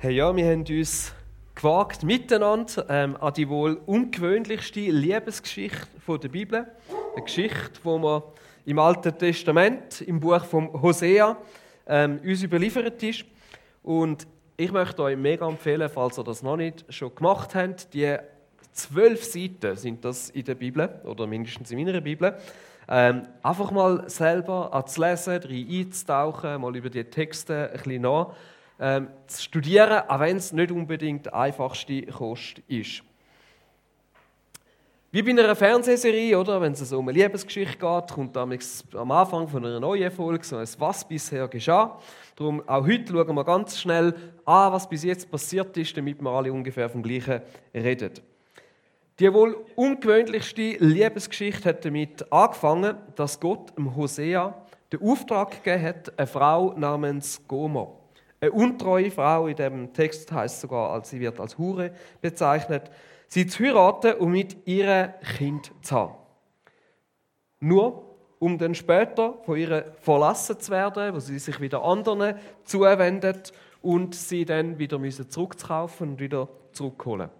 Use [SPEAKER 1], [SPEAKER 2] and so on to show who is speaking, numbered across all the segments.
[SPEAKER 1] Hey, ja, wir haben uns gewagt, miteinander ähm, an die wohl ungewöhnlichste Liebesgeschichte der Bibel. Eine Geschichte, die wir im Alten Testament, im Buch von Hosea, ähm, uns überliefert ist. Und ich möchte euch mega empfehlen, falls ihr das noch nicht schon gemacht habt, die zwölf Seiten sind das in der Bibel, oder mindestens in meiner Bibel. Ähm, einfach mal selber anzulesen, rein einzutauchen, mal über die Texte ein bisschen nach ähm, zu studieren, auch wenn es nicht unbedingt die einfachste Kost ist. Wie bei einer Fernsehserie, oder? Wenn es um eine Liebesgeschichte geht, kommt am Anfang von einer neuen Folge so ein Was bisher geschah. Darum auch heute schauen wir ganz schnell an, was bis jetzt passiert ist, damit wir alle ungefähr vom Gleichen reden. Die wohl ungewöhnlichste Liebesgeschichte hat damit angefangen, dass Gott dem Hosea den Auftrag gegeben hat, eine Frau namens Gomer eine untreue Frau, in dem Text heißt sogar, als sie wird als Hure bezeichnet, sie zu heiraten und mit ihrem Kind zu haben. Nur um dann später von ihr verlassen zu werden, wo sie sich wieder anderen zuwendet und sie dann wieder zurückzukaufen und wieder zurückholen.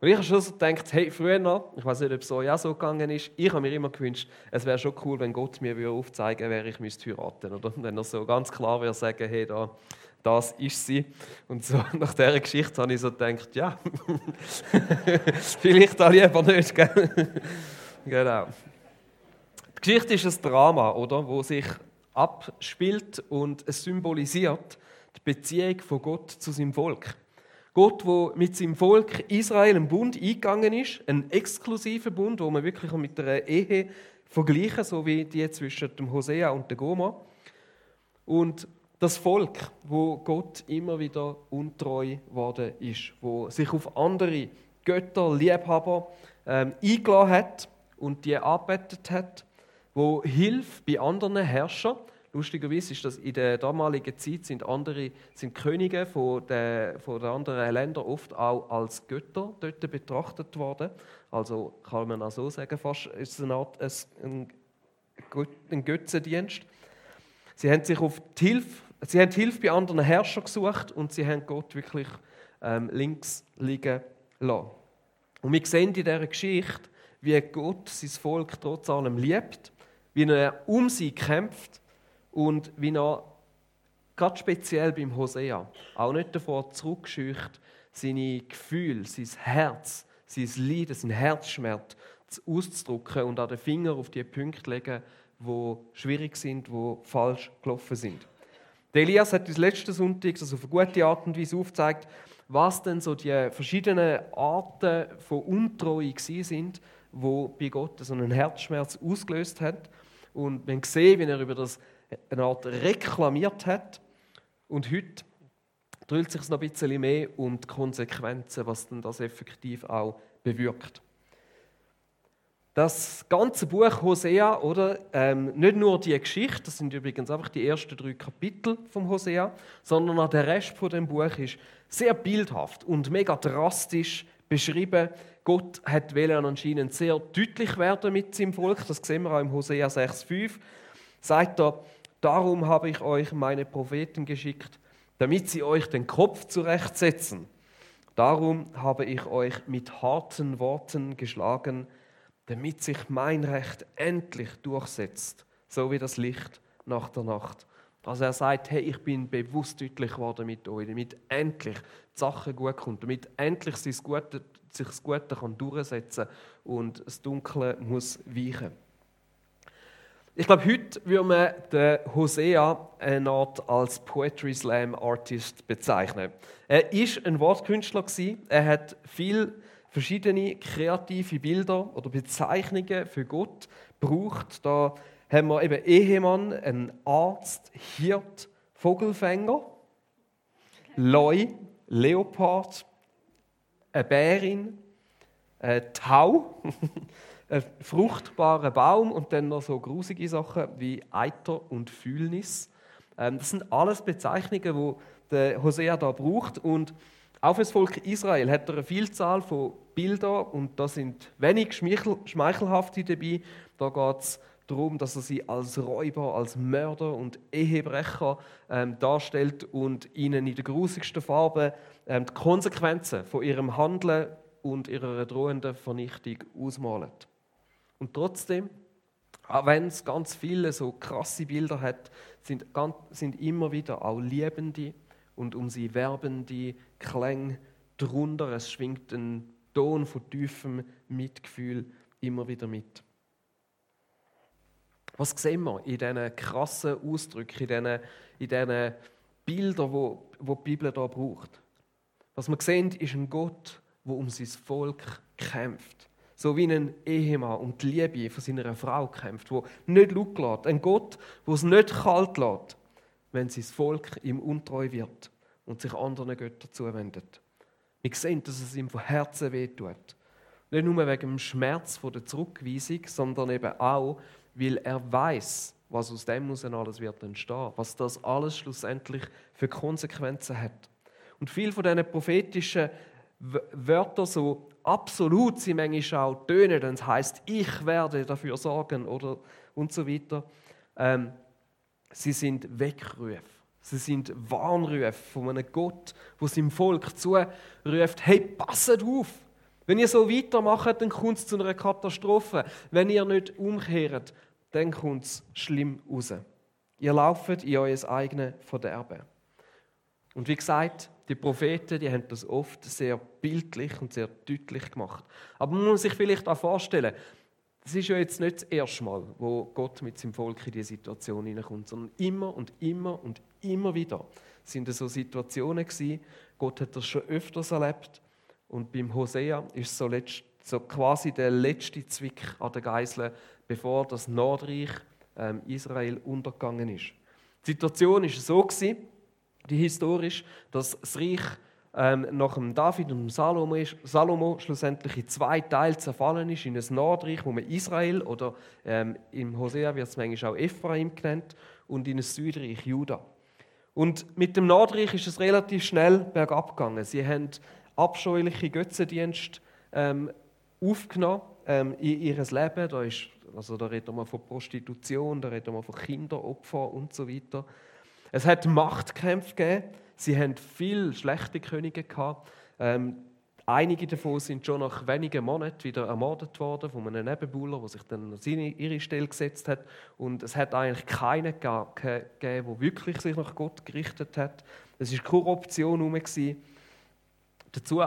[SPEAKER 1] Und ich habe schon so gedacht, hey, früher noch, ich weiß nicht, ob es so ja so gegangen ist, ich habe mir immer gewünscht, es wäre schon cool, wenn Gott mir aufzeigen würde, wer ich heiraten müsste. Oder wenn er so ganz klar würde sagen, hey, da, das ist sie. Und so nach dieser Geschichte habe ich so gedacht, ja, vielleicht auch lieber nicht. genau. Die Geschichte ist ein Drama, oder, wo sich abspielt und es symbolisiert die Beziehung von Gott zu seinem Volk. Gott, wo mit seinem Volk Israel einen Bund eingegangen ist, einen exklusiven Bund, wo man wirklich mit einer Ehe vergleichen, so wie die zwischen dem Hosea und der Goma. Und das Volk, wo Gott immer wieder untreu worden ist, wo sich auf andere Götter, Liebhaber ähm, eingeladen hat und die arbeitet hat, wo Hilfe bei anderen Herrschern. Lustigerweise ist das in der damaligen Zeit sind andere sind Könige von den, von den anderen Ländern oft auch als Götter dort betrachtet worden. Also kann man auch so sagen, fast ist es eine Art ein, ein Götzendienst. Sie haben sich auf die Hilfe Sie haben Hilfe bei anderen Herrschern gesucht und sie haben Gott wirklich ähm, links liegen lassen. Und wir sehen in dieser Geschichte, wie Gott sein Volk trotz allem liebt, wie er um sie kämpft und wie er gerade speziell beim Hosea auch nicht davor zurückscheucht, seine Gefühle, sein Herz, sein Leiden, sein Herzschmerz auszudrücken und an den Finger auf die Punkte legen, wo schwierig sind, wo falsch gelaufen sind. Der Elias hat uns letzten Sonntag das auf eine gute Art und Weise aufgezeigt, was denn so die verschiedenen Arten von Untreue sind, wo bei Gott so einen Herzschmerz ausgelöst hat. Und man sehen, wie er über das eine Art reklamiert hat. Und heute dreht sich noch ein bisschen mehr um die Konsequenzen, was denn das effektiv auch bewirkt. Das ganze Buch Hosea, oder? Ähm, nicht nur die Geschichte, das sind übrigens einfach die ersten drei Kapitel vom Hosea, sondern auch der Rest von dem Buch ist sehr bildhaft und mega drastisch beschrieben. Gott hat wählen anscheinend sehr deutlich werden mit seinem Volk. Das sehen wir auch im Hosea 6,5. Sagt er, darum habe ich euch meine Propheten geschickt, damit sie euch den Kopf zurechtsetzen. Darum habe ich euch mit harten Worten geschlagen damit sich mein Recht endlich durchsetzt, so wie das Licht nach der Nacht. Also er sagt, hey, ich bin bewusst deutlich geworden mit euch, damit endlich die Sache gut kommt, damit endlich sich das Gute, sich das Gute kann durchsetzen und das Dunkle muss weichen. Ich glaube, heute würde man den Hosea eine Art als Poetry Slam Artist bezeichnen. Er ist ein Wortkünstler Er hat viel verschiedene kreative Bilder oder Bezeichnungen für Gott braucht. Da haben wir eben Ehemann, einen Arzt, Hirt, Vogelfänger, Leu, Leopard, eine Bärin, ein Tau, ein fruchtbarer Baum und dann noch so grusige Sachen wie Eiter und Fühlnis. Ähm, das sind alles Bezeichnungen, der Hosea da braucht und auch für das Volk Israel hat er eine Vielzahl von Bildern und da sind wenig schmeichelhafte dabei. Da geht es darum, dass er sie als Räuber, als Mörder und Ehebrecher ähm, darstellt und ihnen in der grusigsten Farbe ähm, die Konsequenzen von ihrem Handeln und ihrer drohenden Vernichtung ausmalt. Und trotzdem, auch wenn es ganz viele so krasse Bilder hat, sind, sind immer wieder auch liebende und um sie werbende Klänge drunter. Es schwingt ein Ton von tiefem Mitgefühl immer wieder mit. Was sehen wir in diesen krassen Ausdrücken, in diesen, in diesen Bildern, wo, wo die Bibel da braucht? Was wir sehen, ist ein Gott, der um sein Volk kämpft. So wie ein Ehemann um die Liebe von seiner Frau kämpft, wo nicht laut lässt. Ein Gott, der es nicht kalt lässt, wenn sein Volk ihm untreu wird und sich anderen Göttern zuwendet. Wir sehen, dass es ihm von Herzen wehtut. Nicht nur wegen dem Schmerz von der Zurückweisung, sondern eben auch, weil er weiß, was aus dem muss alles wird entstehen, was das alles schlussendlich für Konsequenzen hat. Und viel von diesen prophetischen Wörtern so absolut sie manchmal auch tönen, dann heißt ich werde dafür sorgen oder und so weiter. Ähm, sie sind Weckrufe. Sie sind Warnrufe von einem Gott, wo seinem Volk zuruft: Hey, passet auf! Wenn ihr so weitermacht, dann kommt es zu einer Katastrophe. Wenn ihr nicht umkehrt, dann kommt es schlimm raus. Ihr lauft in euer eigenes Verderben. Und wie gesagt, die Propheten, die haben das oft sehr bildlich und sehr deutlich gemacht. Aber man muss sich vielleicht auch vorstellen, das ist ja jetzt nicht das erste Mal, wo Gott mit seinem Volk in diese Situation hineinkommt, sondern immer und immer und immer wieder sind es so Situationen gewesen. Gott hat das schon öfters erlebt. Und beim Hosea ist so, letzt, so quasi der letzte Zwick an der Geisel bevor das Nordreich ähm, Israel untergegangen ist. Die Situation ist so gewesen, die historisch, dass das Reich ähm, nach dem David und dem Salomo, Salomo schlussendlich in zwei Teile zerfallen ist, in ein Nordreich, wo man Israel oder ähm, im Hosea wird es manchmal auch Ephraim genannt, und in ein Südreich Juda. Und mit dem Nordreich ist es relativ schnell bergab gegangen. Sie haben abscheuliche Götzendienste ähm, aufgenommen ähm, in ihr Leben. Da ist also da reden wir von Prostitution, da reden wir von Kinderopfern und so weiter. Es hat Machtkämpfe gegeben. Sie haben viele schlechte Könige gehabt. Ähm, einige davon sind schon nach wenigen Monaten wieder ermordet worden von einem Nebenbuhler, der sich dann an seine, ihre Stelle gesetzt hat. Und es hat eigentlich keinen gegeben, der wirklich sich nach Gott gerichtet hat. Es war Korruption herum. Dazu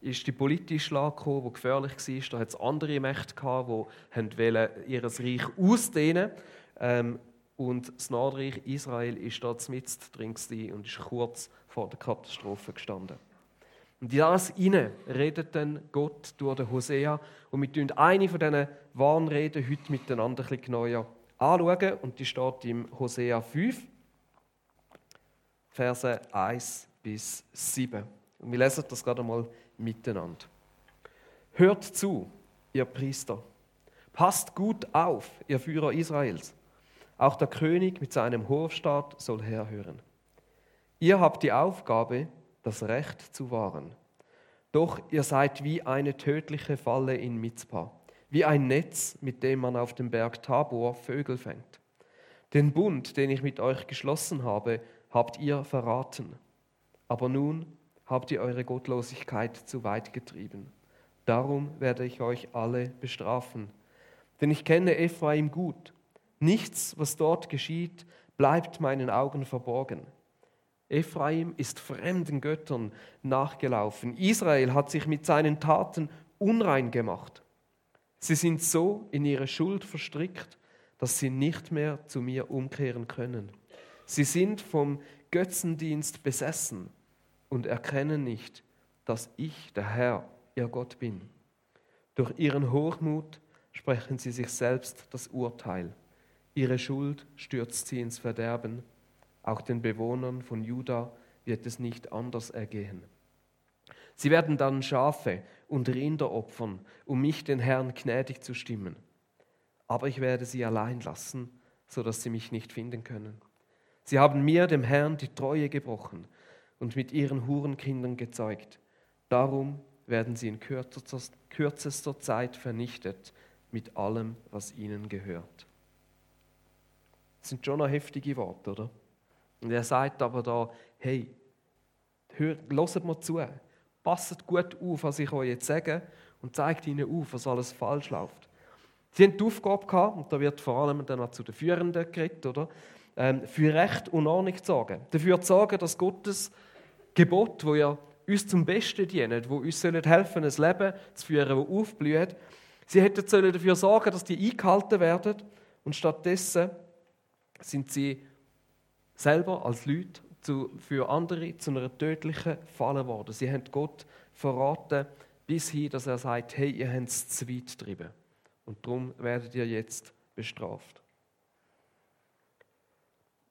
[SPEAKER 1] ist die politische Lage gekommen, die gefährlich war. Da hat es andere Mächte gehabt, die ihr Reich ausdehnen ähm, Und das Nordreich Israel ist dort mit drin und ist kurz vor der Katastrophe gestanden. Und in das hinein redet dann Gott durch den Hosea. Und wir tun eine von diesen Warnreden heute miteinander ein bisschen genauer anschauen. Und die steht im Hosea 5, Verse 1 bis 7. Und wir lesen das gerade mal miteinander. Hört zu, ihr Priester. Passt gut auf, ihr Führer Israels. Auch der König mit seinem Hofstaat soll herhören. Ihr habt die Aufgabe, das Recht zu wahren. Doch ihr seid wie eine tödliche Falle in Mizpah, wie ein Netz, mit dem man auf dem Berg Tabor Vögel fängt. Den Bund, den ich mit euch geschlossen habe, habt ihr verraten. Aber nun habt ihr eure Gottlosigkeit zu weit getrieben. Darum werde ich euch alle bestrafen. Denn ich kenne Ephraim gut. Nichts, was dort geschieht, bleibt meinen Augen verborgen. Ephraim ist fremden Göttern nachgelaufen. Israel hat sich mit seinen Taten unrein gemacht. Sie sind so in ihre Schuld verstrickt, dass sie nicht mehr zu mir umkehren können. Sie sind vom Götzendienst besessen und erkennen nicht, dass ich, der Herr, ihr Gott bin. Durch ihren Hochmut sprechen sie sich selbst das Urteil. Ihre Schuld stürzt sie ins Verderben. Auch den Bewohnern von Juda wird es nicht anders ergehen. Sie werden dann Schafe und Rinder opfern, um mich, den Herrn, gnädig zu stimmen. Aber ich werde sie allein lassen, sodass sie mich nicht finden können. Sie haben mir, dem Herrn, die Treue gebrochen und mit ihren Hurenkindern gezeugt. Darum werden sie in kürzester Zeit vernichtet mit allem, was ihnen gehört. Das sind schon noch heftige Worte, oder? Und er sagt aber da, hey, hört, mir zu, passt gut auf, was ich euch jetzt sage und zeigt ihnen auf, was alles falsch läuft. Sie haben die Aufgabe gehabt, und da wird vor allem dann auch zu den Führenden geredet, oder? Ähm, für Recht und Ordnung zu sorgen. Dafür zu sorgen, dass Gottes Gebot, wo ja uns zum Besten dienen, wo uns helfen ein Leben zu führen, das aufblüht, sie hätten dafür sorgen dass die eingehalten werden und stattdessen sind sie selber als Leute zu, für andere zu einer tödlichen Falle geworden. Sie haben Gott verraten, bis hin, dass er sagt, hey, ihr habt es zu weit getrieben. Und darum werdet ihr jetzt bestraft.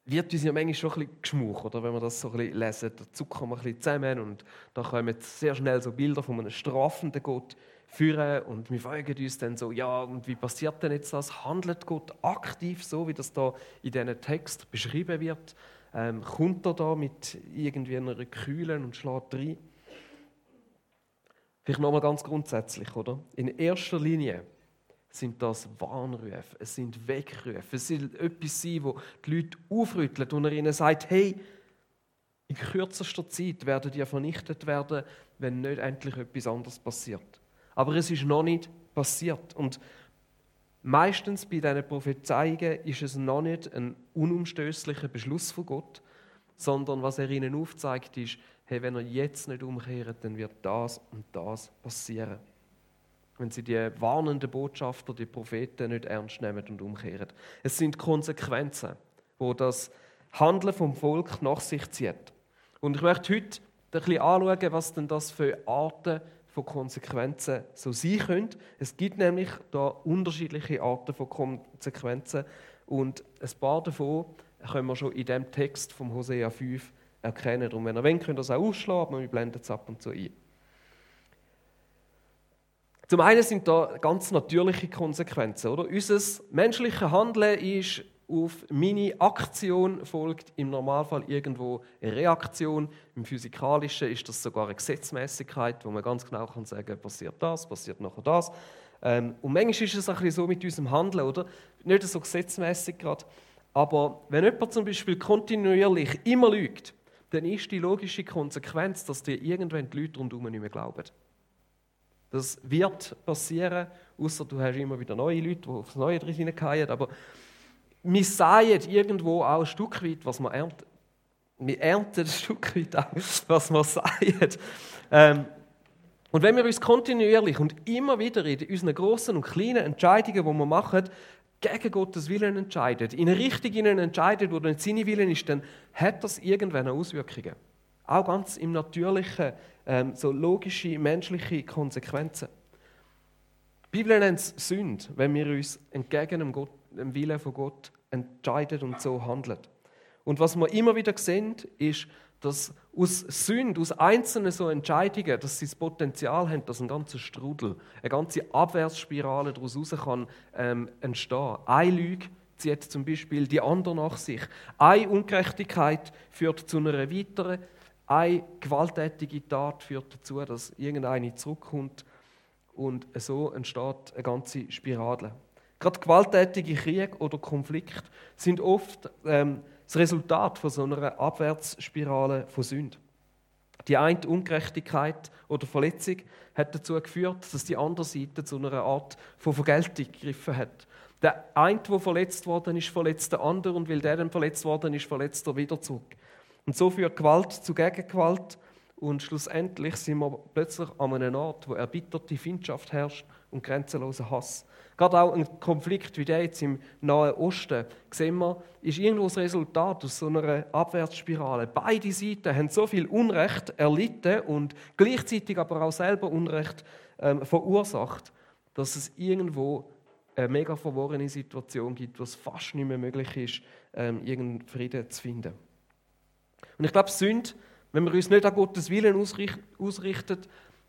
[SPEAKER 1] Wird uns ja manchmal schon ein bisschen geschmuch, oder? wenn wir das so ein bisschen lesen. Da zucken wir ein bisschen zusammen und da kommen sehr schnell so Bilder von einem strafenden Gott führen und wir fragen uns dann so, ja, und wie passiert denn jetzt das? Handelt Gott aktiv so, wie das da in diesem Text beschrieben wird? Ähm, kommt er da mit irgendwie einer Kühlen und schlägt rein? Vielleicht nochmal ganz grundsätzlich, oder? In erster Linie sind das Warnrufe, es sind Weckrufe, es sind etwas sein, wo die Leute aufrüttelt und er ihnen sagt, hey, in kürzester Zeit werden die vernichtet werden, wenn nicht endlich etwas anderes passiert. Aber es ist noch nicht passiert. Und meistens bei diesen Prophezeiungen ist es noch nicht ein unumstößlicher Beschluss von Gott, sondern was er ihnen aufzeigt, ist, hey, wenn er jetzt nicht umkehrt, dann wird das und das passieren. Wenn sie die warnenden Botschafter, die Propheten nicht ernst nehmen und umkehren. Es sind Konsequenzen, wo das Handeln vom Volk nach sich zieht. Und ich möchte heute ein bisschen anschauen, was denn das für Arten von Konsequenzen so sein können. Es gibt nämlich da unterschiedliche Arten von Konsequenzen und ein paar davon können wir schon in dem Text vom Hosea 5 erkennen. Und wenn ihr wollt, könnt ihr das auch ausschlagen, aber wir blenden es ab und zu ein. Zum einen sind da ganz natürliche Konsequenzen. Oder? Unser menschliches Handeln ist auf meine Aktion folgt im Normalfall irgendwo eine Reaktion. Im Physikalischen ist das sogar eine Gesetzmäßigkeit, wo man ganz genau kann sagen passiert das, passiert nachher das. Ähm, und manchmal ist es bisschen so mit unserem Handeln, oder? Nicht so gesetzmäßig gerade. Aber wenn jemand zum Beispiel kontinuierlich immer lügt, dann ist die logische Konsequenz, dass dir irgendwann die Leute rundherum nicht mehr glauben. Das wird passieren, außer du hast immer wieder neue Leute, die aufs Neue drin hineingehen. Aber wir säen irgendwo auch ein Stück weit, was wir ernten. Wir ernten ein Stück weit auch, was wir säen. Ähm, und wenn wir uns kontinuierlich und immer wieder in unseren großen und kleinen Entscheidungen, die wir machen, gegen Gottes Willen entscheiden, in eine Richtung entscheiden, wo dann seine Willen ist, dann hat das irgendwann Auswirkungen. Auch ganz im Natürlichen, ähm, so logische, menschliche Konsequenzen. Die Bibel nennt es Sünde, wenn wir uns entgegen dem, Gott, dem Willen von Gott entscheiden und so handeln. Und was wir immer wieder sehen, ist, dass aus Sünde, aus einzelnen so Entscheidungen, dass sie das Potenzial haben, dass ein ganzer Strudel, eine ganze Abwärtsspirale daraus raus kann ähm, entstehen. Eine Lüge zieht zum Beispiel die andere nach sich. Eine Ungerechtigkeit führt zu einer weiteren. Eine gewalttätige Tat führt dazu, dass irgendeine zurückkommt und so entsteht eine ganze Spirale. Gerade gewalttätige Kriege oder Konflikte sind oft ähm, das Resultat von so einer Abwärtsspirale von Sünde. Die eine Ungerechtigkeit oder Verletzung hat dazu geführt, dass die andere Seite zu einer Art von Vergeltung gegriffen hat. Der eine, der verletzt worden ist, verletzt der andere und weil der dann verletzt worden ist, verletzt er wieder zurück. Und so führt Gewalt zu Gegengewalt und schlussendlich sind wir plötzlich an einem Ort, wo erbitterte Feindschaft herrscht und grenzenloser Hass. Gerade auch ein Konflikt wie der jetzt im Nahen Osten, sehen wir, ist irgendwo das Resultat aus so einer Abwärtsspirale. Beide Seiten haben so viel Unrecht erlitten und gleichzeitig aber auch selber Unrecht ähm, verursacht, dass es irgendwo eine mega verworrene Situation gibt, wo es fast nicht mehr möglich ist, ähm, irgendeinen Frieden zu finden. Und ich glaube, Sünde, wenn wir uns nicht an Gottes Willen ausrichten,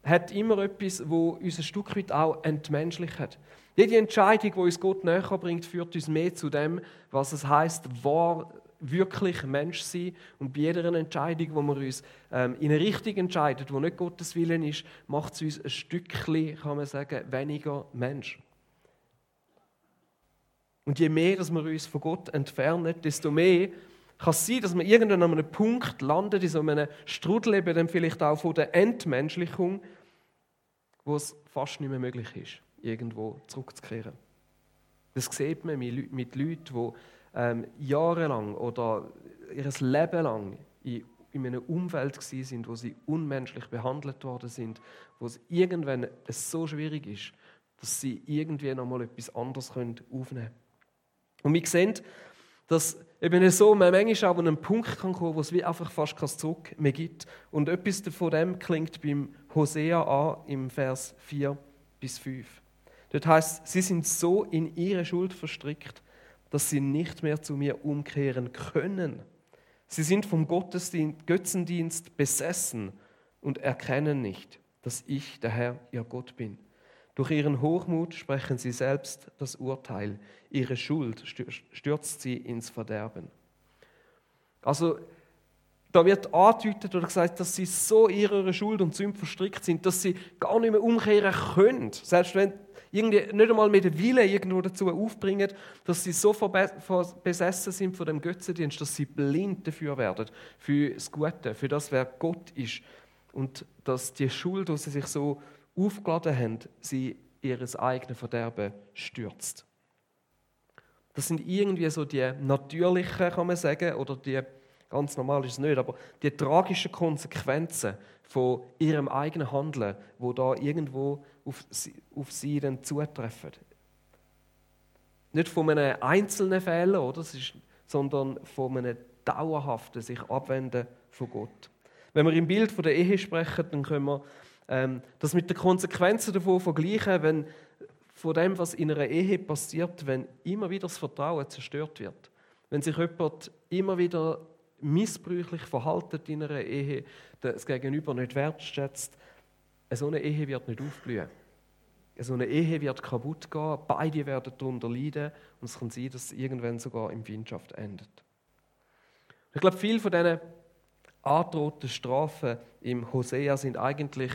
[SPEAKER 1] hat immer etwas, wo uns ein Stück weit auch entmenschlicht. Jede Entscheidung, die uns Gott näher bringt, führt uns mehr zu dem, was es heißt, wahr wirklich Mensch sein. Und bei jeder Entscheidung, wo wir uns ähm, in eine Richtung entscheiden, wo nicht Gottes Willen ist, macht es uns ein Stückchen, kann man sagen, weniger Mensch. Und je mehr, dass wir uns von Gott entfernen, desto mehr kann es sein, dass man irgendwann an einem Punkt landet, in so einem Strudel eben dann vielleicht auch von der Entmenschlichung, wo es fast nicht mehr möglich ist, irgendwo zurückzukehren. Das sieht man mit Leuten, die ähm, jahrelang oder ihr Leben lang in, in einem Umfeld sind, wo sie unmenschlich behandelt worden sind, wo es irgendwann so schwierig ist, dass sie irgendwie noch mal etwas anderes aufnehmen können. Und wir sehen, dass eben so man manchmal auch an einen Punkt kann kommen, wo es wie einfach fast kein Zurück mehr gibt. Und etwas von dem klingt beim Hosea an im Vers 4 bis 5. Dort heißt, sie sind so in ihre Schuld verstrickt, dass sie nicht mehr zu mir umkehren können. Sie sind vom Gottesdienst, Götzendienst besessen und erkennen nicht, dass ich der Herr, ihr Gott bin. Durch ihren Hochmut sprechen sie selbst das Urteil. Ihre Schuld stürzt sie ins Verderben. Also, da wird angedeutet oder gesagt, dass sie so ihrer Schuld und Sünde verstrickt sind, dass sie gar nicht mehr umkehren können. Selbst wenn irgendwie nicht einmal mit dem Wille irgendwo dazu aufbringen, dass sie so besessen sind von dem Götzendienst, dass sie blind dafür werden, für das Gute, für das, wer Gott ist. Und dass die Schuld, die sie sich so aufgeladen haben, sie ihres eigenen Verderben stürzt. Das sind irgendwie so die natürlichen, kann man sagen, oder die, ganz normal ist es nicht, aber die tragischen Konsequenzen von ihrem eigenen Handeln, wo da irgendwo auf sie, auf sie dann zutreffen. Nicht von einem einzelnen Fehler, oder? Ist, sondern von einem dauerhaften sich abwenden von Gott. Wenn wir im Bild von der Ehe sprechen, dann können wir ähm, das mit den Konsequenzen davon vergleichen, wenn von dem, was in einer Ehe passiert, wenn immer wieder das Vertrauen zerstört wird. Wenn sich jemand immer wieder missbräuchlich verhaltet in einer Ehe, das Gegenüber nicht wertschätzt, so eine Ehe wird nicht aufblühen. So eine Ehe wird kaputt gehen, beide werden darunter leiden und es kann sein, dass es irgendwann sogar in Windschaft endet. Ich glaube, viele von diesen angedrohten Strafen im Hosea sind eigentlich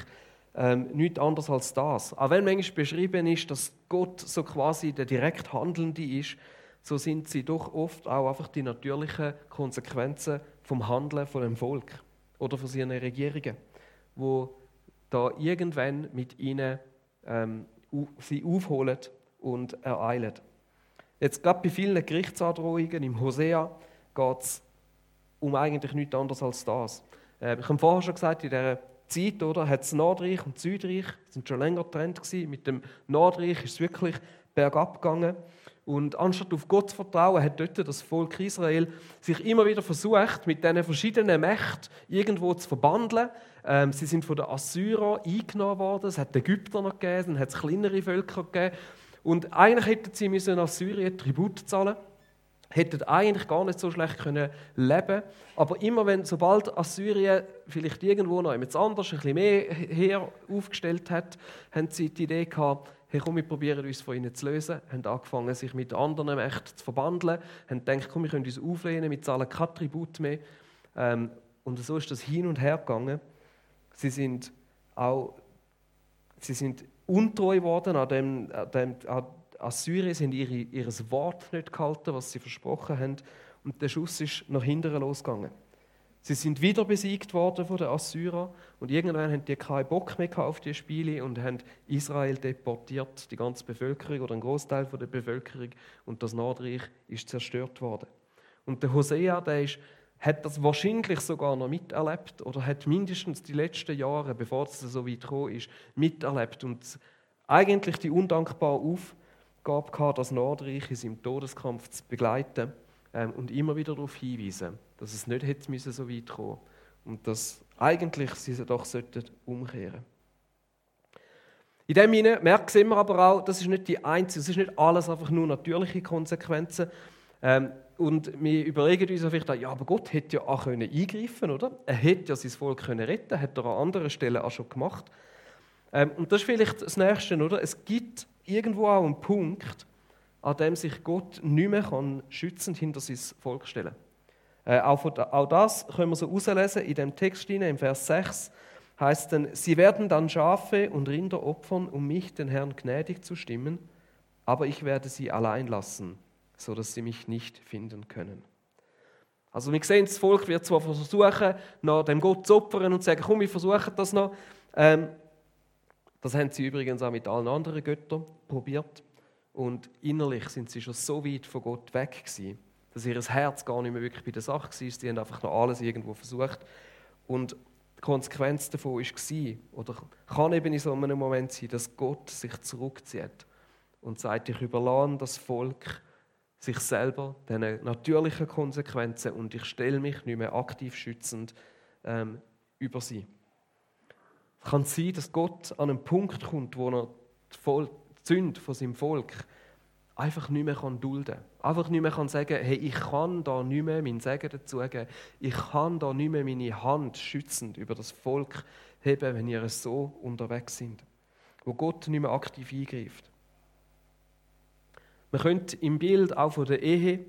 [SPEAKER 1] ähm, nichts anderes als das. Auch wenn manchmal beschrieben ist, dass Gott so quasi der direkt Handelnde ist, so sind sie doch oft auch einfach die natürlichen Konsequenzen vom Handeln von dem Volk oder von seinen Regierungen, wo da irgendwann mit ihnen ähm, sie aufholen und ereilen. Jetzt gerade bei vielen Gerichtsandrohungen im Hosea geht es um eigentlich nichts anderes als das. Äh, ich habe vorher schon gesagt, in dieser Zeit oder, hat es Nordreich und Südreich sind schon länger getrennt gewesen. Mit dem Nordreich ist es wirklich bergab gegangen. Und anstatt auf Gott zu vertrauen, hat dort das Volk Israel sich immer wieder versucht, mit diesen verschiedenen Mächten irgendwo zu verbandeln. Ähm, sie sind von den Assyrern eingenommen worden, es hat Ägypter noch gegeben, dann hat es kleinere Völker gegeben. Und eigentlich hätten sie müssen Assyrien Tribut zahlen hätten eigentlich gar nicht so schlecht können leben aber immer wenn, sobald Assyrien vielleicht irgendwo noch jemand anders ein bisschen mehr her aufgestellt hat, haben sie die Idee gehabt, hey, komm, wir probieren uns von ihnen zu lösen, haben angefangen, sich mit anderen Mächten zu verbandeln, haben gedacht, komm, wir können uns auflehnen, wir zahlen kein Tribut mehr. Ähm, und so ist das hin und her gegangen. Sie sind auch sie sind untreu geworden an dem, an dem, an Assyrier sind ihre, ihr Wort nicht gehalten, was sie versprochen haben, und der Schuss ist nach hinten losgegangen. Sie sind wieder besiegt worden von den Assyrern und irgendwann haben die keinen Bock mehr auf die Spiele und haben Israel deportiert, die ganze Bevölkerung oder ein Großteil der Bevölkerung und das Nordreich ist zerstört worden. Und der Hosea, der ist, hat das wahrscheinlich sogar noch miterlebt oder hat mindestens die letzten Jahre, bevor es so weit gekommen ist, miterlebt und eigentlich die undankbare Aufgabe Aufgabe das Nordreich in seinem Todeskampf zu begleiten ähm, und immer wieder darauf hinweisen, dass es nicht hätte müssen so weit kommen und dass eigentlich sie doch sollten umkehren. In dem Sinne merken wir aber auch, das ist nicht die einzige, das ist nicht alles einfach nur natürliche Konsequenzen. Ähm, und wir überlegen uns vielleicht, ja, aber Gott hätte ja auch können eingreifen, oder? Er hätte ja sein Volk können retten, hat er an anderen Stellen auch schon gemacht. Ähm, und das ist vielleicht das Nächste, oder? Es gibt irgendwo auch ein Punkt, an dem sich Gott nicht mehr kann schützend hinter sein Volk stellen äh, auch, das können wir so herauslesen in dem Text im Vers 6 heißt dann, sie werden dann Schafe und Rinder opfern, um mich, den Herrn, gnädig zu stimmen, aber ich werde sie allein lassen. so dass sie mich nicht finden können. Also wir sehen, das Volk wird zwar versuchen, nach dem Gott zu opfern und zu sagen, komm, wir versuchen das noch. Ähm, das haben sie übrigens auch mit allen anderen Göttern probiert. Und innerlich sind sie schon so weit von Gott weg gewesen, dass ihr Herz gar nicht mehr wirklich bei der Sache war. Sie haben einfach noch alles irgendwo versucht. Und die Konsequenz davon war, oder kann eben in so einem Moment sein, dass Gott sich zurückzieht und sagt, ich überlasse das Volk sich selber, den natürlichen Konsequenzen und ich stelle mich nicht mehr aktiv schützend ähm, über sie. Es kann sein, dass Gott an einen Punkt kommt, wo er die Sünde von seinem Volk einfach nicht mehr dulden kann. Einfach nicht mehr kann sagen, hey, ich kann da nicht mehr mein Segen dazugeben. Ich kann da nicht mehr meine Hand schützend über das Volk heben, wenn ihr so unterwegs sind. Wo Gott nicht mehr aktiv eingreift. Man könnte im Bild auch von der Ehe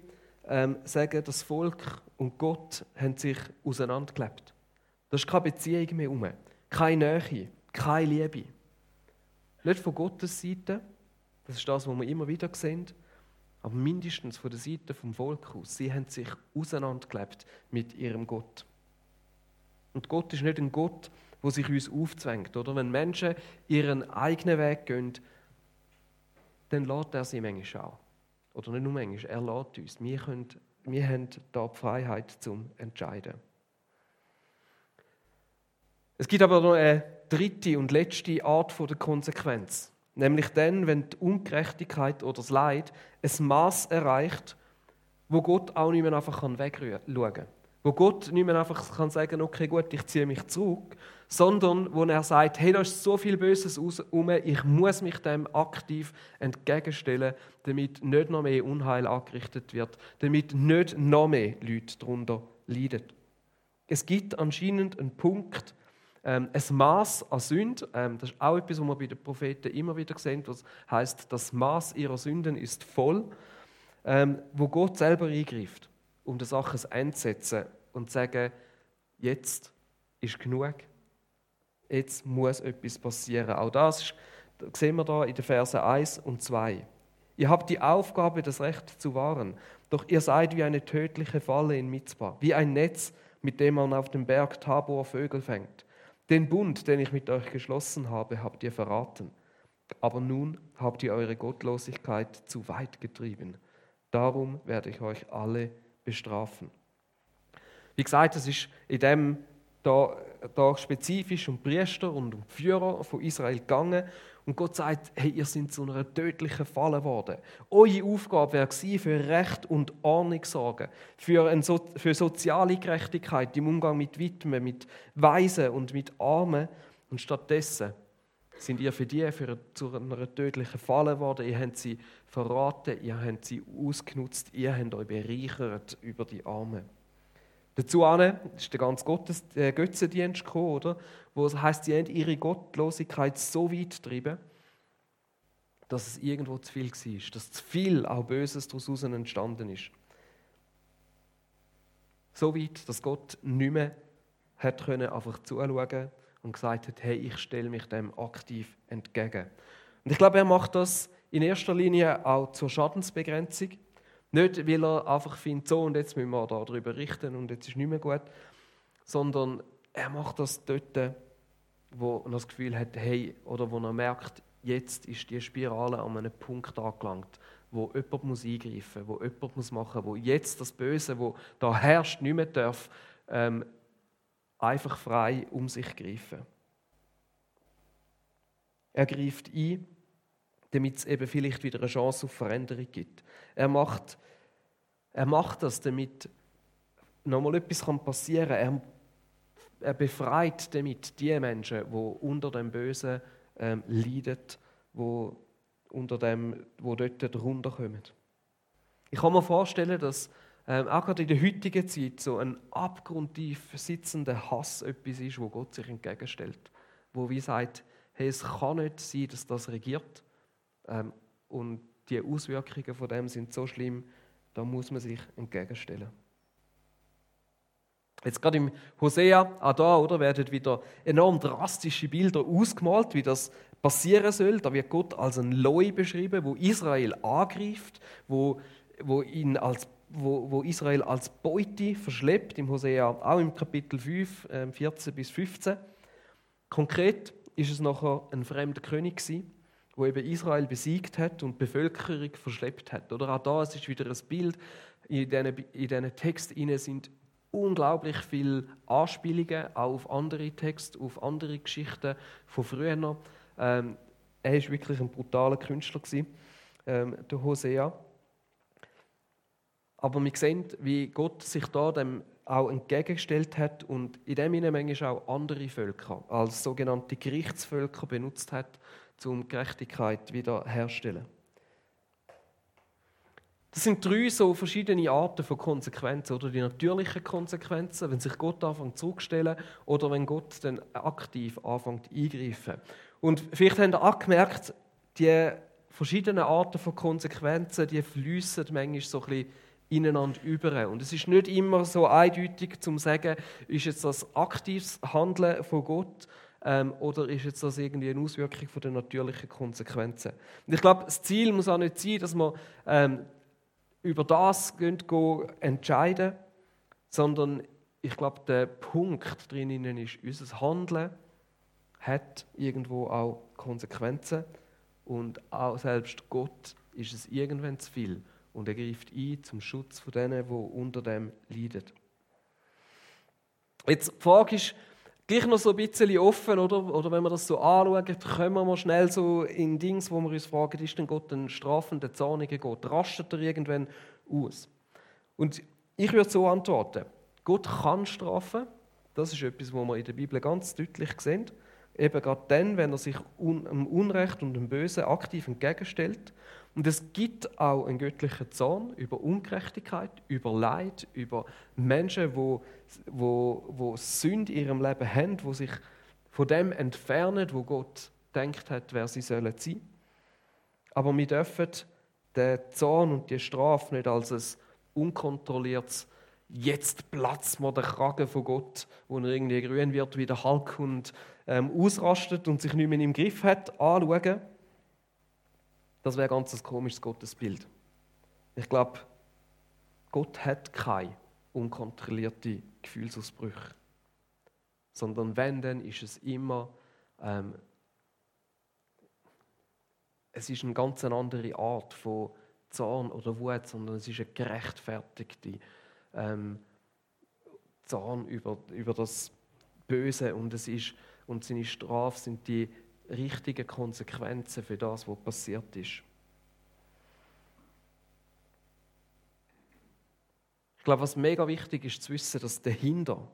[SPEAKER 1] ähm, sagen, das Volk und Gott haben sich auseinandergelebt. Da ist keine Beziehung mehr herum, keine Nähe, keine Liebe. Nicht von Gottes Seite, das ist das, was wir immer wieder sehen, aber mindestens von der Seite vom Volk aus. Sie haben sich auseinandergelebt mit ihrem Gott. Und Gott ist nicht ein Gott, der sich uns aufzwängt. Oder wenn Menschen ihren eigenen Weg gehen, dann lädt er sie manchmal auch. Oder nicht nur manchmal, er lädt uns. Wir, können, wir haben da die Freiheit zum Entscheiden. Es gibt aber noch eine dritte und letzte Art der Konsequenz. Nämlich dann, wenn die Ungerechtigkeit oder das Leid ein Maß erreicht, wo Gott auch nicht mehr einfach wegschauen kann. Wo Gott nicht mehr einfach kann sagen okay, gut, ich ziehe mich zurück, sondern wo er sagt, hey, da ist so viel Böses um, ich muss mich dem aktiv entgegenstellen, damit nicht noch mehr Unheil angerichtet wird, damit nicht noch mehr Leute darunter leiden. Es gibt anscheinend einen Punkt, ähm, ein Maß an Sünde, ähm, das ist auch etwas, was wir bei den Propheten immer wieder sehen, was heißt, das Maß ihrer Sünden ist voll, ähm, wo Gott selber eingreift, um der Sache ein Ende zu setzen und zu sagen, jetzt ist genug, jetzt muss etwas passieren. Auch das sehen wir da in den Versen 1 und 2. Ihr habt die Aufgabe, das Recht zu wahren, doch ihr seid wie eine tödliche Falle in Mitzbah, wie ein Netz, mit dem man auf dem Berg Tabor Vögel fängt. Den Bund, den ich mit euch geschlossen habe, habt ihr verraten. Aber nun habt ihr eure Gottlosigkeit zu weit getrieben. Darum werde ich euch alle bestrafen. Wie gesagt, es ist in dem da, da spezifisch um Priester und um Führer von Israel gegangen. Und Gott sagt, hey, ihr seid zu einer tödlichen Falle geworden. Eure Aufgabe wäre für Recht und Ordnung sorgen, für, so für soziale Gerechtigkeit im Umgang mit Witwen, mit Weisen und mit Armen. Und stattdessen sind ihr für die für zu einer tödlichen Falle geworden. Ihr habt sie verraten, ihr habt sie ausgenutzt, ihr habt euch bereichert über die Armen. Dazu ist der ganze Gottes, äh, Götzendienst gekommen, oder? wo es heißt, sie haben ihre Gottlosigkeit so weit getrieben, dass es irgendwo zu viel war, dass zu viel auch Böses daraus entstanden ist. So weit, dass Gott nicht mehr hat einfach zuschauen und gesagt hat, hey, ich stelle mich dem aktiv entgegen. Und ich glaube, er macht das in erster Linie auch zur Schadensbegrenzung. Nicht, weil er einfach findet, so und jetzt müssen wir darüber richten und jetzt ist nicht mehr gut, sondern er macht das dort, wo er das Gefühl hat, hey, oder wo er merkt, jetzt ist die Spirale an einem Punkt angelangt, wo jemand muss eingreifen muss, wo jemand muss machen wo jetzt das Böse, wo da herrscht, nicht mehr darf, ähm, einfach frei um sich greifen. Er greift ein damit es eben vielleicht wieder eine Chance auf Veränderung gibt. Er macht, er macht das, damit nochmal etwas passieren kann. Er, er befreit damit die Menschen, die unter dem Bösen ähm, leiden, die unter dem, wo dort drunter kommen. Ich kann mir vorstellen, dass ähm, auch gerade in der heutigen Zeit so ein abgrundtief sitzender Hass etwas ist, wo Gott sich entgegenstellt. Wo wie sagt, hey, es kann nicht sein, dass das regiert. Ähm, und die Auswirkungen von dem sind so schlimm, da muss man sich entgegenstellen. Jetzt gerade im Hosea, auch da, oder, werden wieder enorm drastische Bilder ausgemalt, wie das passieren soll. Da wird Gott als ein Loi beschrieben, wo Israel angreift, wo wo, ihn als, wo, wo Israel als Beute verschleppt, im Hosea, auch im Kapitel 5, 14 ähm, bis 15. Konkret ist es nachher ein fremder König gewesen, wo eben Israel besiegt hat und die Bevölkerung verschleppt hat. Oder auch da es ist wieder ein Bild. In diesen, Texten sind unglaublich viele Anspielungen auch auf andere Texte, auf andere Geschichten von früher. Ähm, er war wirklich ein brutaler Künstler, gewesen, ähm, der Hosea. Aber wir sehen, wie Gott sich da dem auch entgegengestellt hat und in dem Sinne manchmal auch andere Völker als sogenannte Gerichtsvölker benutzt hat, um Gerechtigkeit wiederherzustellen. Das sind drei so verschiedene Arten von Konsequenzen oder die natürlichen Konsequenzen, wenn sich Gott anfängt zurückzustellen oder wenn Gott dann aktiv anfängt eingreifen. Und vielleicht habt ihr auch gemerkt, die verschiedenen Arten von Konsequenzen, die fließen manchmal so ein bisschen ineinander über. Und es ist nicht immer so eindeutig zu sagen, ist jetzt das aktives Handeln von Gott ähm, oder ist jetzt das irgendwie eine Auswirkung von den natürlichen Konsequenzen. Und ich glaube, das Ziel muss auch nicht sein, dass man ähm, über das gehen, entscheiden, sondern ich glaube, der Punkt drinnen ist, unser Handeln hat irgendwo auch Konsequenzen und auch selbst Gott ist es irgendwann zu viel und er greift ein zum Schutz von denen, die unter dem leiden. Jetzt die Frage ist gleich noch so ein bisschen offen, oder? Oder wenn wir das so anschauen, kommen wir mal schnell so in Dings, wo wir uns fragen, ist denn Gott ein strafender, zorniger Gott? Rastet er irgendwann aus? Und ich würde so antworten, Gott kann strafen. Das ist etwas, was wir in der Bibel ganz deutlich sehen. Eben gerade dann, wenn er sich dem Unrecht und dem Bösen aktiv entgegenstellt. Und es gibt auch einen göttlichen Zorn über Ungerechtigkeit, über Leid, über Menschen, wo, wo, wo Sünde in ihrem Leben haben, wo sich von dem entfernen, wo Gott denkt hat, wer sie sollen sein. Aber wir dürfen den Zorn und die Strafe nicht als ein unkontrolliertes jetzt platzt mir der Kragen von Gott, wo er irgendwie grün wird wie der Hulk und ähm, ausrastet und sich nicht mehr im Griff hat, anschauen. Das wäre ganz ein komisches Gottesbild. Ich glaube, Gott hat keine unkontrollierte Gefühlsausbrüche. Sondern wenn, dann ist es immer, ähm, es ist eine ganz andere Art von Zorn oder Wut, sondern es ist eine gerechtfertigte ähm, Zorn über, über das Böse und es ist und seine Strafe sind die richtigen Konsequenzen für das, was passiert ist. Ich glaube, was mega wichtig ist zu wissen, dass dahinter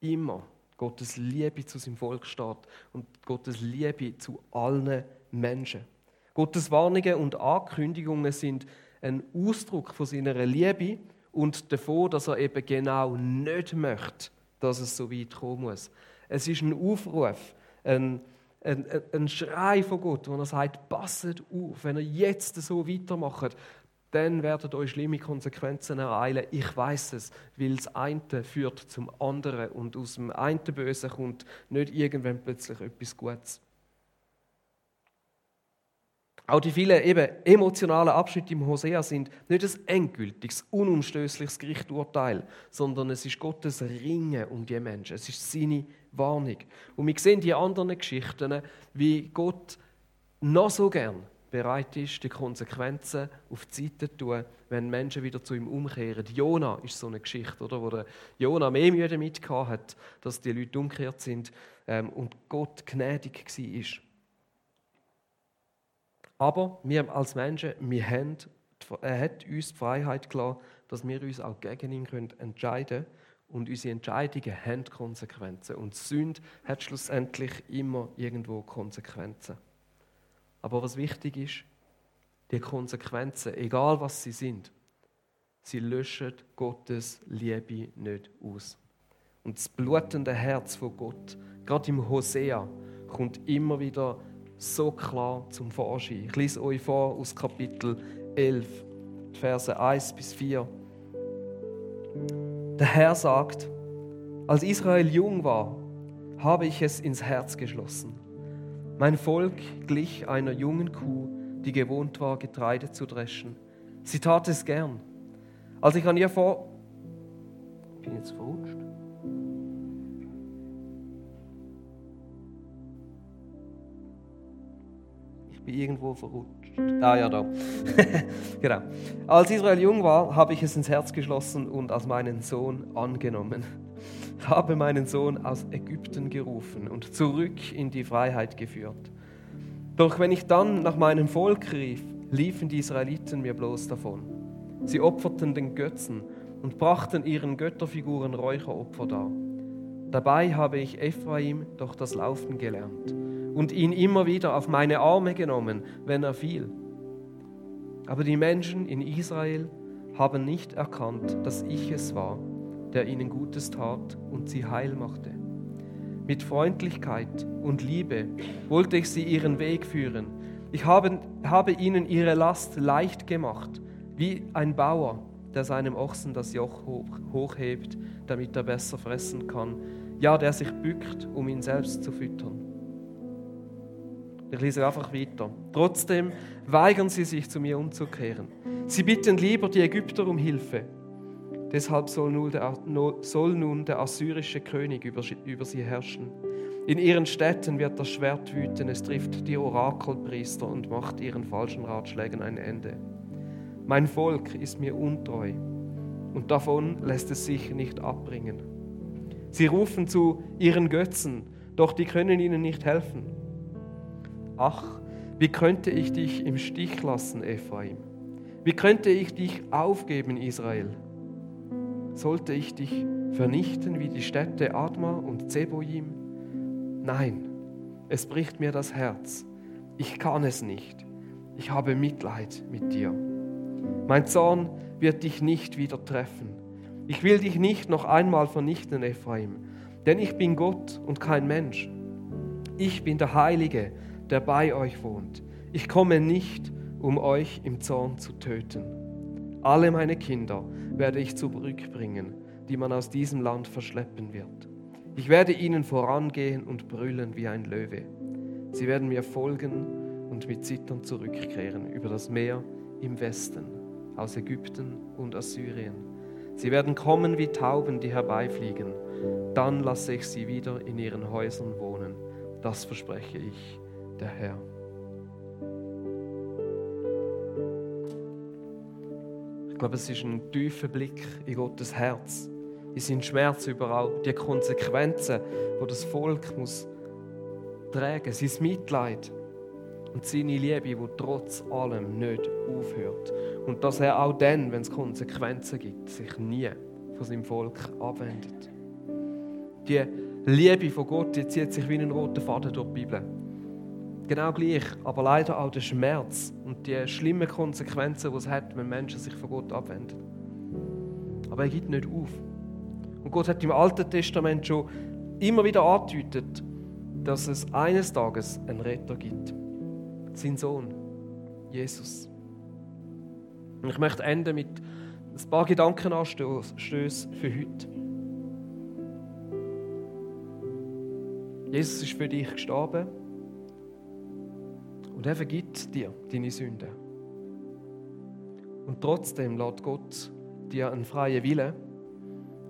[SPEAKER 1] immer Gottes Liebe zu seinem Volk steht und Gottes Liebe zu allen Menschen. Gottes Warnungen und Ankündigungen sind ein Ausdruck von seiner Liebe und davon, dass er eben genau nicht möchte, dass es so weit kommen muss. Es ist ein Aufruf, ein, ein, ein Schrei von Gott, wo er sagt, passet auf, wenn ihr jetzt so weitermacht, dann werden euch schlimme Konsequenzen ereilen. Ich weiß es, weil das eine führt zum anderen und aus dem einen Bösen kommt nicht irgendwann plötzlich etwas Gutes. Auch die vielen eben emotionalen Abschnitte im Hosea sind nicht ein endgültiges, unumstößliches Gerichturteil, sondern es ist Gottes Ringen um die Menschen. Es ist seine Warnung. Und wir sehen die anderen Geschichten, wie Gott noch so gern bereit ist, die Konsequenzen auf die Seite zu tun, wenn Menschen wieder zu ihm umkehren. Jona ist so eine Geschichte, oder, wo der Jona mehr Mühe damit hat, dass die Leute umgekehrt sind ähm, und Gott gnädig war. Aber wir als Menschen, wir haben, er hat uns die Freiheit gelassen, dass wir uns auch gegen ihn entscheiden können. Und unsere Entscheidungen haben Konsequenzen. Und Sünde hat schlussendlich immer irgendwo Konsequenzen. Aber was wichtig ist, die Konsequenzen, egal was sie sind, sie löschen Gottes Liebe nicht aus. Und das blutende Herz von Gott, gerade im Hosea, kommt immer wieder so klar zum Vorschein. Ich lese euch vor aus Kapitel 11, Verse 1 bis 4. Der Herr sagt, als Israel jung war, habe ich es ins Herz geschlossen. Mein Volk glich einer jungen Kuh, die gewohnt war, Getreide zu dreschen. Sie tat es gern. Als ich an ihr vor... Bin ich jetzt verrutscht? Ich bin irgendwo verrutscht. Ah ja, da. genau. Als Israel jung war, habe ich es ins Herz geschlossen und als meinen Sohn angenommen. Habe meinen Sohn aus Ägypten gerufen und zurück in die Freiheit geführt. Doch wenn ich dann nach meinem Volk rief, liefen die Israeliten mir bloß davon. Sie opferten den Götzen und brachten ihren Götterfiguren Räucheropfer dar. Dabei habe ich Ephraim doch das Laufen gelernt und ihn immer wieder auf meine Arme genommen, wenn er fiel. Aber die Menschen in Israel haben nicht erkannt, dass ich es war, der ihnen Gutes tat und sie heil machte. Mit Freundlichkeit und Liebe wollte ich sie ihren Weg führen. Ich habe, habe ihnen ihre Last leicht gemacht, wie ein Bauer, der seinem Ochsen das Joch hoch, hochhebt, damit er besser fressen kann, ja, der sich bückt, um ihn selbst zu füttern. Ich lese einfach weiter. Trotzdem weigern sie sich, zu mir umzukehren. Sie bitten lieber die Ägypter um Hilfe. Deshalb soll nun der, assyrische König über, über sie herrschen. In ihren Städten wird das Schwert wüten, es trifft die Orakelpriester und macht ihren falschen Ratschlägen ein Ende. Mein Volk ist mir untreu und davon lässt es sich nicht abbringen. Sie rufen zu ihren Götzen, doch die können ihnen nicht helfen. Ach, wie könnte ich dich im Stich lassen, Ephraim? Wie könnte ich dich aufgeben, Israel? Sollte ich dich vernichten wie die Städte Adma und Zeboim? Nein, es bricht mir das Herz. Ich kann es nicht. Ich habe Mitleid mit dir. Mein Zorn wird dich nicht wieder treffen. Ich will dich nicht noch einmal vernichten, Ephraim, denn ich bin Gott und kein Mensch. Ich bin der Heilige, der bei euch wohnt. Ich komme nicht, um euch im Zorn zu töten. Alle meine Kinder werde ich zurückbringen, die man aus diesem Land verschleppen wird. Ich werde ihnen vorangehen und brüllen wie ein Löwe. Sie werden mir folgen und mit Zittern zurückkehren über das Meer im Westen, aus Ägypten und Assyrien. Sie werden kommen wie Tauben, die herbeifliegen. Dann lasse ich sie wieder in ihren Häusern wohnen. Das verspreche ich, der Herr. Ich glaube, es ist ein tiefer Blick in Gottes Herz, in seinen Schmerz über all die Konsequenzen, wo das Volk muss tragen, sein Mitleid und seine Liebe, die trotz allem nicht aufhört. Und dass er auch dann, wenn es Konsequenzen gibt, sich nie von seinem Volk abwendet. Die Liebe von Gott die zieht sich wie ein roter Faden durch die Bibel. Genau gleich, aber leider auch der Schmerz und die schlimmen Konsequenzen, die es hat, wenn Menschen sich von Gott abwenden. Aber er gibt nicht auf. Und Gott hat im Alten Testament schon immer wieder angedeutet, dass es eines Tages einen Retter gibt. Sein Sohn, Jesus. Und ich möchte enden mit ein paar Gedankenanstößen für heute. Jesus ist für dich gestorben und er vergibt dir deine Sünden. Und trotzdem lässt Gott dir einen freien Willen.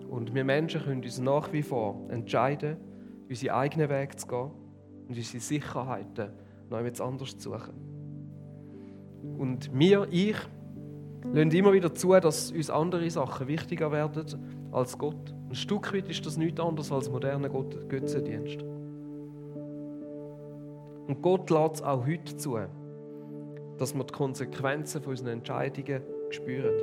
[SPEAKER 1] Und wir Menschen können uns nach wie vor entscheiden, unsere eigenen Wege zu gehen und unsere Sicherheiten noch etwas anders zu suchen. Und wir, ich, lassen immer wieder zu, dass uns andere Sachen wichtiger werden als Gott. Ein Stück weit ist das nichts anderes als moderner Götzendienst. Und Gott lässt es auch heute zu, dass wir die Konsequenzen von unseren Entscheidungen spüren.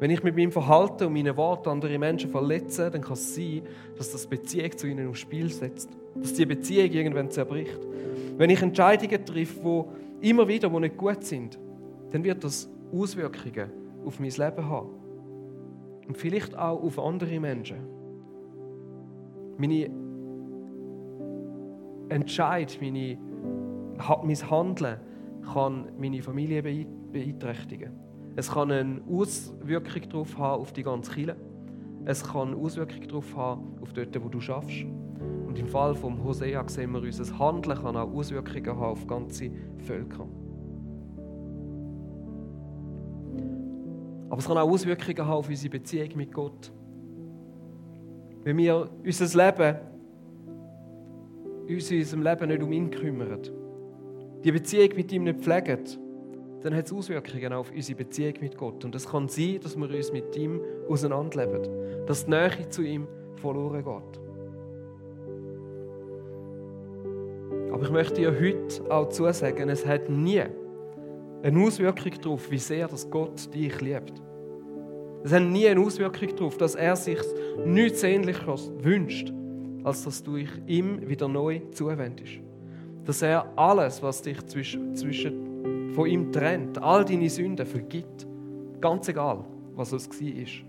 [SPEAKER 1] Wenn ich mit meinem Verhalten und meinen Worten andere Menschen verletze, dann kann es sein, dass das Beziehung zu ihnen aufs Spiel setzt. Dass die Beziehung irgendwann zerbricht. Wenn ich Entscheidungen treffe, die immer wieder wo nicht gut sind, dann wird das Auswirkungen auf mein Leben haben. Und vielleicht auch auf andere Menschen. Meine Entscheid, meine mein Handeln kann meine Familie beeinträchtigen. Es kann eine Auswirkung darauf haben auf die ganze Kirche. Es kann eine Auswirkung darauf haben auf dort, wo du schaffst. Und im Fall von Hosea sehen wir, unser Handeln kann auch Auswirkungen haben auf ganze Völker. Aber es kann auch Auswirkungen haben auf unsere Beziehung mit Gott. Wenn wir unser Leben, uns in unserem Leben nicht um ihn kümmern, die Beziehung mit ihm nicht pflegen, dann hat es Auswirkungen auf unsere Beziehung mit Gott. Und es kann sein, dass wir uns mit ihm auseinanderleben, dass die Nähe zu ihm verloren geht. Aber ich möchte dir heute auch zusagen, es hat nie eine Auswirkung darauf, wie sehr das Gott dich liebt. Es hat nie eine Auswirkung darauf, dass er sich nichts Sehnlicheres wünscht, als dass du dich ihm wieder neu zuwendest. Dass er alles, was dich zwischen, zwischen, von ihm trennt, all deine Sünden vergibt. Ganz egal, was es war.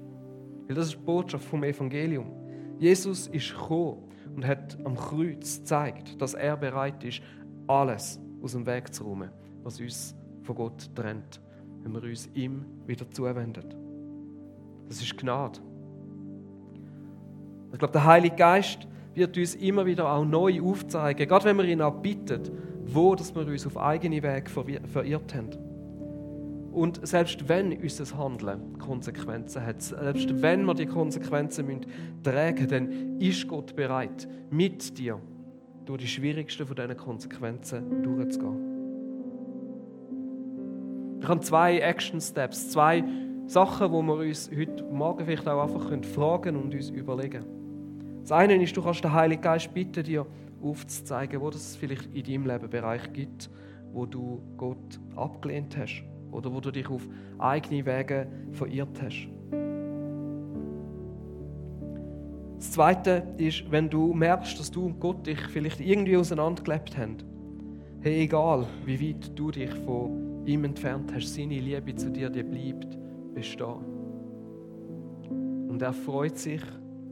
[SPEAKER 1] Weil das ist die Botschaft vom Evangelium. Jesus ist gekommen und hat am Kreuz gezeigt, dass er bereit ist, alles aus dem Weg zu räumen, was uns von Gott trennt, wenn wir uns ihm wieder zuwenden. Das ist Gnade. Ich glaube, der Heilige Geist wird uns immer wieder auch neu aufzeigen, gerade wenn wir ihn auch bitten, wo dass wir uns auf eigene Weg verirrt haben. Und selbst wenn unser Handeln Konsequenzen hat, selbst wenn wir die Konsequenzen müssen tragen dann ist Gott bereit, mit dir durch die schwierigsten von diesen Konsequenzen durchzugehen. Ich habe zwei Action Steps, zwei Sachen, wo wir uns heute Morgen vielleicht auch einfach fragen und uns überlegen können. Das eine ist, du kannst den Heiligen Geist bitten, dir aufzuzeigen, wo es vielleicht in deinem Leben Bereich gibt, wo du Gott abgelehnt hast oder wo du dich auf eigene Wege verirrt hast. Das Zweite ist, wenn du merkst, dass du und Gott dich vielleicht irgendwie auseinandergelebt haben. Hey, egal wie weit du dich von ihm entfernt hast, seine Liebe zu dir, die bleibt bestehen. Und er freut sich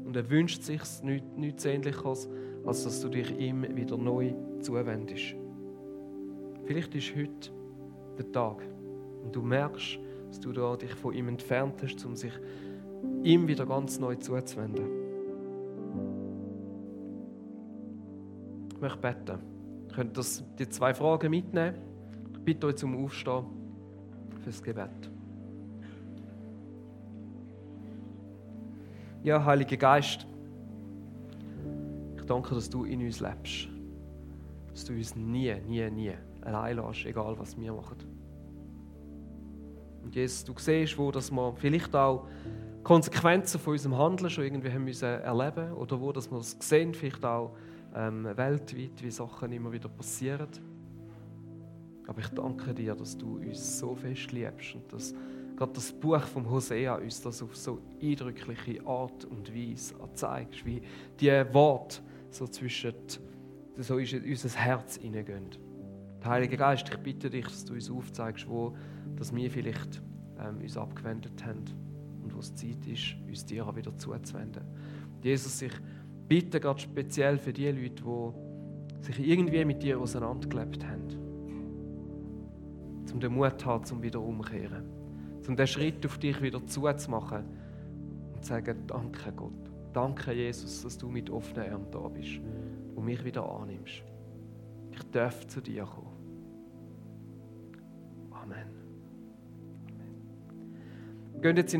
[SPEAKER 1] und er wünscht sich nichts, nichts Ähnliches, als dass du dich ihm wieder neu zuwendest. Vielleicht ist heute der Tag und du merkst, dass du dich von ihm entfernt hast, um sich ihm wieder ganz neu zuzuwenden. Ich möchte beten. Ihr könnt das, die zwei Fragen mitnehmen. Ich bitte euch zum Aufstehen fürs Gebet. Ja, Heiliger Geist, ich danke, dass du in uns lebst. Dass du uns nie, nie, nie allein lässt, egal was wir machen. Und Jesus, du siehst, wo dass wir vielleicht auch Konsequenzen von unserem Handeln schon irgendwie haben müssen erleben oder wo dass wir es sehen, vielleicht auch ähm, weltweit, wie Sachen immer wieder passieren. Aber ich danke dir, dass du uns so fest liebst und dass gerade das Buch vom Hosea uns das auf so eindrückliche Art und Weise zeigt, wie die Worte so zwischen so in unser Herz hineingehen. Der Heilige Geist, ich bitte dich, dass du uns aufzeigst, wo dass wir vielleicht ähm, uns abgewendet haben und wo es Zeit ist, uns dir auch wieder zuzuwenden. Jesus, ich bitte gerade speziell für die Leute, die sich irgendwie mit dir auseinandergelebt haben, um den Mut zu haben, um wieder umzukehren um den Schritt auf dich wieder zuzumachen und zu sagen, danke Gott, danke Jesus, dass du mit offenen Armen da bist und mich wieder annimmst. Ich darf zu dir kommen. Amen. Amen.